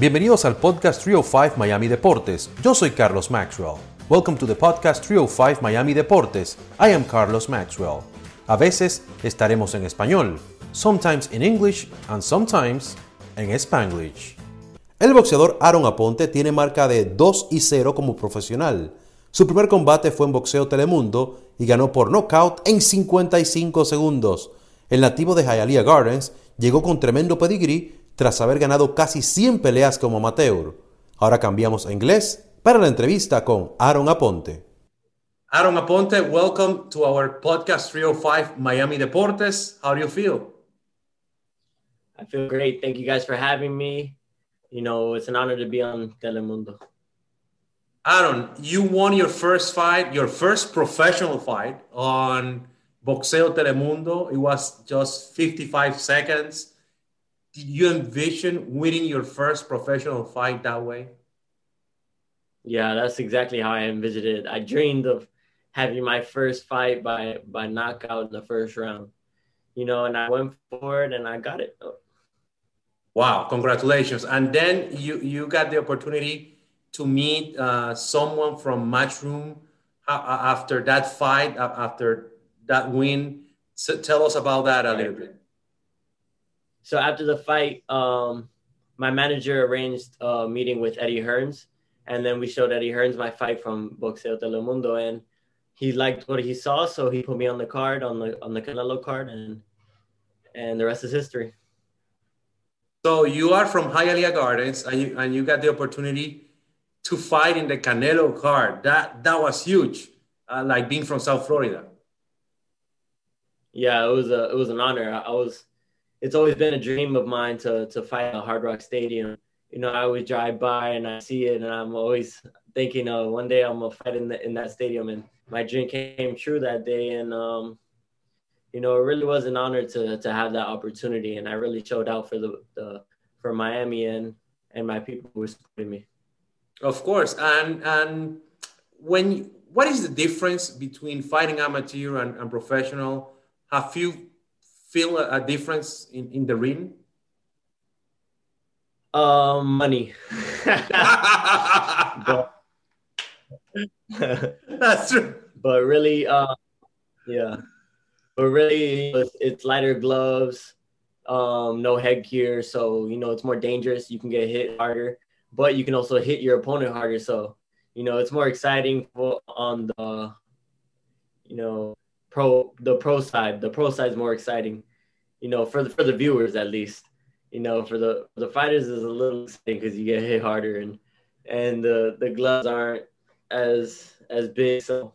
Bienvenidos al podcast 305 Miami Deportes. Yo soy Carlos Maxwell. Welcome to the podcast 305 Miami Deportes. I am Carlos Maxwell. A veces estaremos en español, sometimes in English and sometimes en Spanglish. El boxeador Aaron Aponte tiene marca de 2 y 0 como profesional. Su primer combate fue en Boxeo Telemundo y ganó por nocaut en 55 segundos. El nativo de Hialeah Gardens llegó con tremendo pedigrí tras haber ganado casi 100 peleas como amateur. Ahora cambiamos a inglés para la entrevista con Aaron Aponte. Aaron Aponte, welcome to our podcast 305 Miami Deportes. How do you feel? I feel great. Thank you guys for having me. You know, it's an honor to be on Telemundo. Aaron, you won your first fight, your first professional fight on Boxeo Telemundo. It was just 55 seconds did you envision winning your first professional fight that way? Yeah, that's exactly how I envisioned it. I dreamed of having my first fight by by knockout in the first round. You know, and I went for it and I got it. Wow, congratulations. And then you you got the opportunity to meet uh, someone from Matchroom uh, after that fight, after that win. So tell us about that a little bit. So after the fight, um, my manager arranged a meeting with Eddie Hearns, and then we showed Eddie Hearns my fight from Boxeo Telemundo, and he liked what he saw, so he put me on the card on the on the Canelo card, and and the rest is history. So you are from Hialeah Gardens, and you and you got the opportunity to fight in the Canelo card. That that was huge, uh, like being from South Florida. Yeah, it was a it was an honor. I was it's always been a dream of mine to to fight at Hard Rock Stadium. You know, I always drive by and I see it, and I'm always thinking, "Oh, one day I'm gonna fight in the, in that stadium." And my dream came true that day, and um, you know, it really was an honor to to have that opportunity, and I really showed out for the, the for Miami and and my people who were supporting me. Of course, and and when what is the difference between fighting amateur and, and professional? Have you feel a, a difference in, in the ring? Um, money. but, That's true. But really, uh, yeah. But really, it's, it's lighter gloves, um, no headgear, so you know it's more dangerous. You can get hit harder, but you can also hit your opponent harder. So you know it's more exciting for on the, you know, pro the pro side. The pro side is more exciting, you know, for the for the viewers at least. You know, for the for the fighters is a little exciting because you get hit harder and and the the gloves aren't as as big. So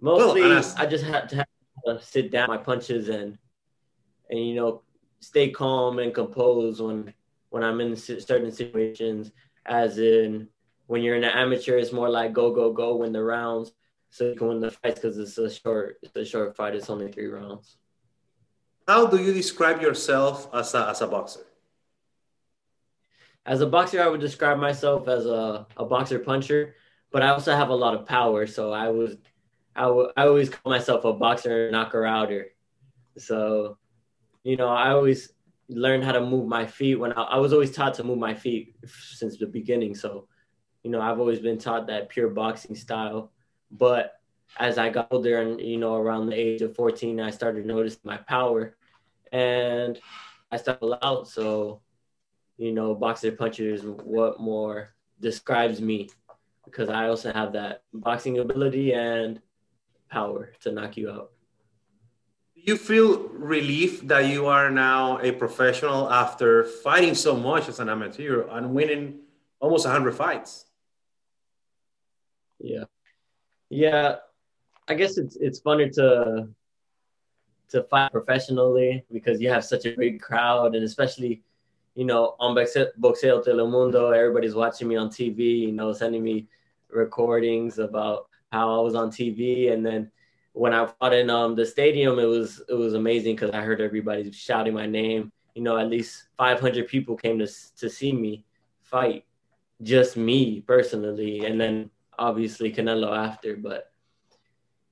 mostly, well, I just had to, have to sit down my punches and and you know stay calm and composed when when I'm in certain situations. As in, when you're in an amateur, it's more like go go go win the rounds so you can win the fights because it's a short it's a short fight. It's only three rounds. How do you describe yourself as a, as a boxer? As a boxer, I would describe myself as a, a boxer puncher, but I also have a lot of power. So I was I, w- I always call myself a boxer knocker outer. So, you know, I always learned how to move my feet when I, I was always taught to move my feet since the beginning. So, you know, I've always been taught that pure boxing style but as I got older and, you know, around the age of 14, I started noticing my power and I started out. So, you know, boxer puncher is what more describes me because I also have that boxing ability and power to knock you out. Do you feel relief that you are now a professional after fighting so much as an amateur and winning almost 100 fights? Yeah. Yeah, I guess it's it's funner to to fight professionally because you have such a big crowd, and especially, you know, on Boxeo Telemundo, everybody's watching me on TV. You know, sending me recordings about how I was on TV, and then when I fought in um, the stadium, it was it was amazing because I heard everybody shouting my name. You know, at least 500 people came to to see me fight, just me personally, and then obviously Canelo after, but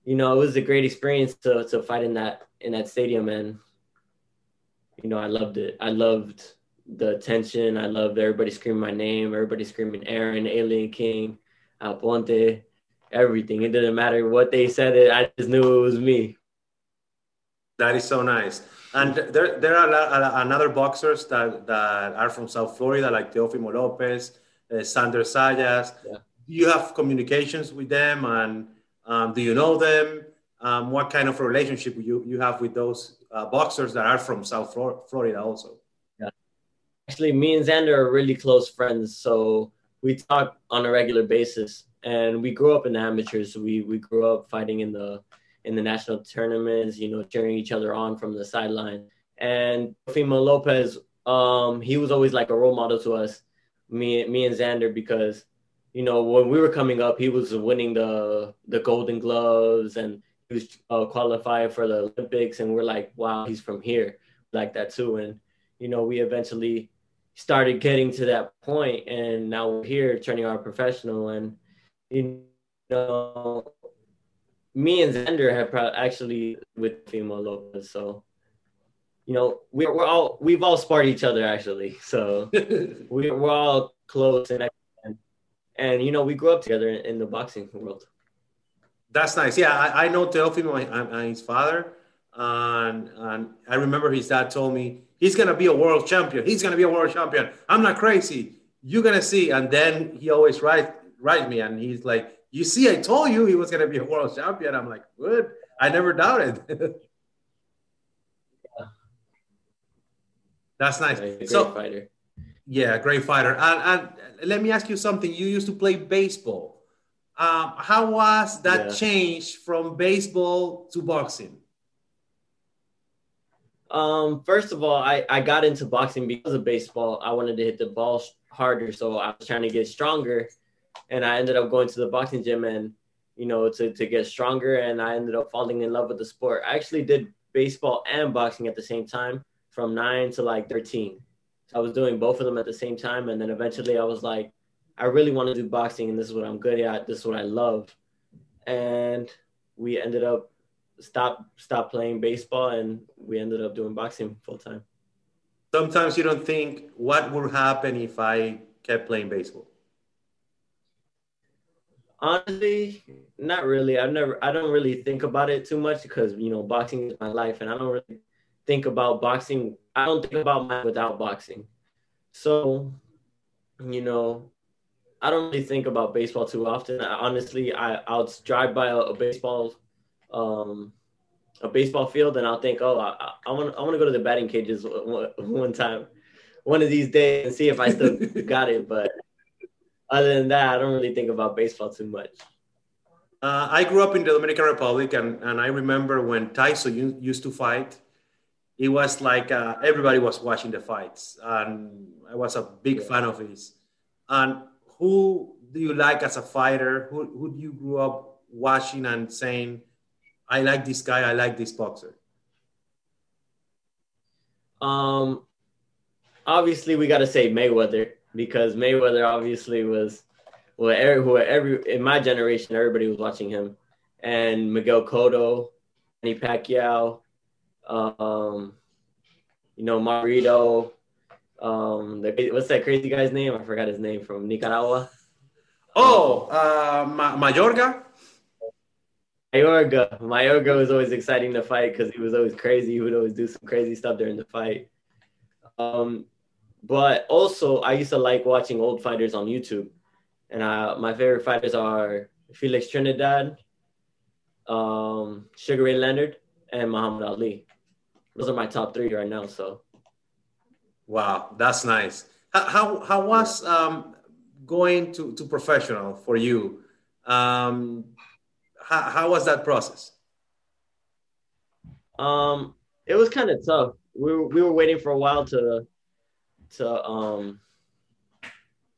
you know, it was a great experience to to fight in that in that stadium and you know, I loved it. I loved the attention. I loved everybody screaming my name, everybody screaming Aaron, Alien King, Alponte, everything. It didn't matter what they said. It I just knew it was me. That is so nice. And there, there are a lot, another boxers that, that are from South Florida, like Teofimo Lopez, uh, Xander Zayas. Yeah. You have communications with them, and um, do you know them? Um, what kind of relationship you, you have with those uh, boxers that are from South Florida also? Yeah. Actually, me and Xander are really close friends, so we talk on a regular basis. And we grew up in the amateurs. We we grew up fighting in the in the national tournaments, you know, cheering each other on from the sideline. And Fima Lopez, um, he was always like a role model to us, me, me and Xander, because, you know, when we were coming up, he was winning the the Golden Gloves and he was uh, qualified for the Olympics, and we're like, wow, he's from here, like that too. And you know, we eventually started getting to that point, and now we're here turning our professional, and you know, me and Xander have pro- actually with female Lopez. So, you know, we're, we're all we've all sparred each other actually. So we, we're all close and and you know we grew up together in, the boxing world. That's nice. Yeah, I, I know Teofimo and uh, his father, and and I remember his dad told me he's gonna be a world champion. He's gonna be a world champion. I'm not crazy. You're gonna see. And then he always write write me, and he's like, you see, I told you he was going to be a world champion. I'm like, good. I never doubted. That's nice. So, fighter. Yeah, great fighter. And, and, let me ask you something. You used to play baseball. Um, how was that yeah. change from baseball to boxing? Um, first of all, I, I got into boxing because of baseball. I wanted to hit the ball harder, so I was trying to get stronger and I ended up going to the boxing gym and you know to to get stronger and I ended up falling in love with the sport. I actually did baseball and boxing at the same time from 9 to like 13. So I was doing both of them at the same time and then eventually I was like I really want to do boxing and this is what I'm good at. This is what I love. And we ended up stop stop playing baseball and we ended up doing boxing full time. Sometimes you don't think what would happen if I kept playing baseball. Honestly, not really. I've never. I don't really think about it too much because you know boxing is my life, and I don't really think about boxing. I don't think about mine without boxing. So, you know, I don't really think about baseball too often. I, honestly, I I'll drive by a, a, baseball, um, a baseball field, and I'll think, oh, I, I want I want to go to the batting cages one, one time, one of these days, and see if I still got it. But other than that, I don't really think about baseball too much. Uh, I grew up in the Dominican Republic, and, and I remember when Tyson used to fight, it was like uh, everybody was watching the fights, and I was a big yeah. fan of his. And who do you like as a fighter? Who, who do you grew up watching and saying, I like this guy, I like this boxer? Um, obviously, we got to say Mayweather because Mayweather obviously was well every, who every in my generation everybody was watching him, and Miguel Cotto, Manny Pacquiao, um, you know Marito, um, the, what's that crazy guy's name? I forgot his name from Nicaragua. Oh, uh, Ma- Mayorga. Mayorga. Mayorga was always exciting to fight because he was always crazy. He would always do some crazy stuff during the fight. Um, but also, I used to like watching old fighters on YouTube. And uh, my favorite fighters are Felix Trinidad, um, Sugar Ray Leonard, and Muhammad Ali. Those are my top three right now. So, wow, that's nice. How how, how was um, going to, to professional for you? Um, how, how was that process? Um, it was kind of tough. We were, we were waiting for a while to to um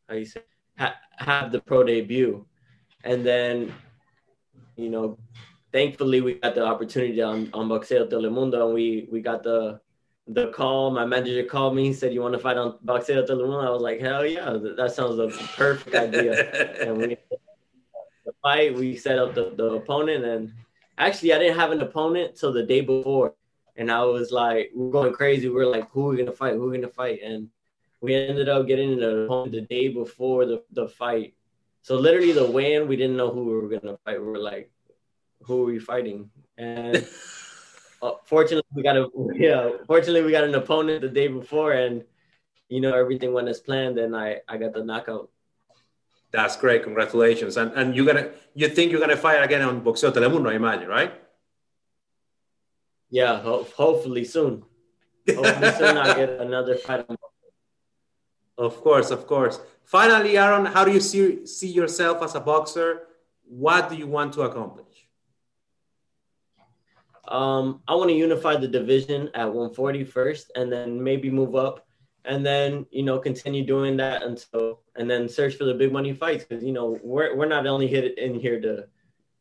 how you say ha- have the pro debut, and then you know thankfully we got the opportunity on on Boxeo Telemundo and we we got the the call. My manager called me. He said, "You want to fight on Boxeo Telemundo?" I was like, "Hell yeah! That sounds a perfect idea." and we the fight. We set up the, the opponent, and actually, I didn't have an opponent till the day before, and I was like, we're going crazy. We are like, "Who are we gonna fight? Who are we gonna fight?" And we ended up getting an opponent the day before the, the fight. So literally the weigh-in, we didn't know who we were gonna fight. We were like, who are we fighting? And uh, fortunately, we got a yeah. Fortunately, we got an opponent the day before, and you know everything went as planned, and I I got the knockout. That's great. Congratulations. And and you gonna you think you're gonna fight again on Boxeo Telemundo, I imagine, right? Yeah, ho- hopefully soon. Hopefully soon I get another fight. On of course, of course. Finally, Aaron, how do you see see yourself as a boxer? What do you want to accomplish? Um, I want to unify the division at 140 first, and then maybe move up, and then you know continue doing that until, and then search for the big money fights because you know we're we're not only hit in here to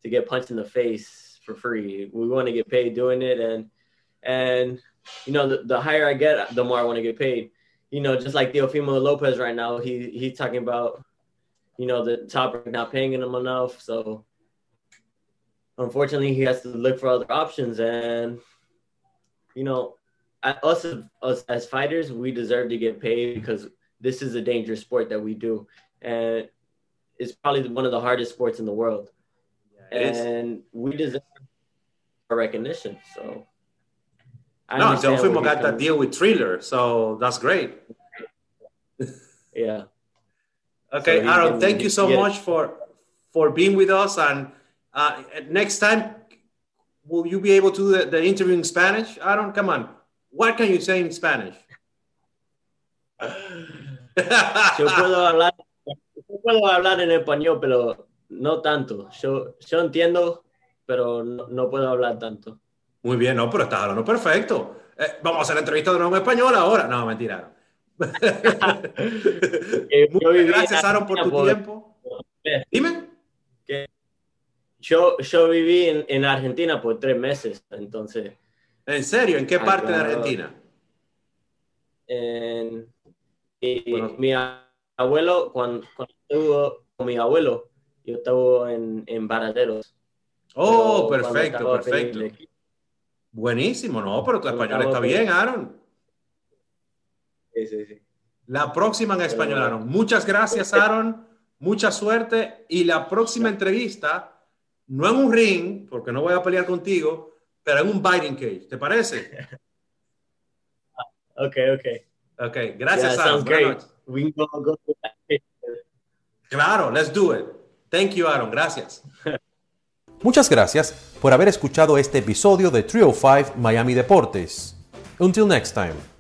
to get punched in the face for free. We want to get paid doing it, and and you know the, the higher I get, the more I want to get paid. You know, just like Teofimo Lopez right now, he he's talking about you know the top not paying him enough, so unfortunately he has to look for other options. And you know us, us as fighters we deserve to get paid because this is a dangerous sport that we do. And it's probably one of the hardest sports in the world. Yeah, and is. we deserve a recognition. So I no Teofimo got that deal with Triller so that's great. Yeah. Okay so Aaron thank you so much for for being with us and uh, next time, will you be able to do the, the interview in Spanish? I don't, come on. What can you say in Spanish? yo puedo hablar, yo puedo hablar en español, pero no tanto. Yo, yo entiendo, pero no, no, puedo hablar tanto. Muy bien, no, pero estás hablando perfecto. Eh, vamos a hacer la entrevista de nuevo en español ahora. No, mentira. Muchas gracias, Aaron, por tu tiempo. Dime. Yo, yo viví en, en, Argentina por tres meses, entonces. ¿En serio? ¿En qué parte de Argentina? En, y, bueno. Mi abuelo, cuando, cuando, estuvo con mi abuelo, yo estaba en, en Barateros. Oh, perfecto, perfecto. Buenísimo, no, pero tu español está bien, Aaron. Sí, sí, sí. La próxima en español, Aaron. Muchas gracias, Aaron. Mucha suerte. Y la próxima entrevista no en un ring, porque no voy a pelear contigo, pero en un biting cage. ¿Te parece? ok, ok. Ok, gracias, yeah, Aaron. Great. We go, claro, let's do it. Thank you, Aaron. Gracias. Muchas gracias por haber escuchado este episodio de 305 Miami Deportes. Until next time.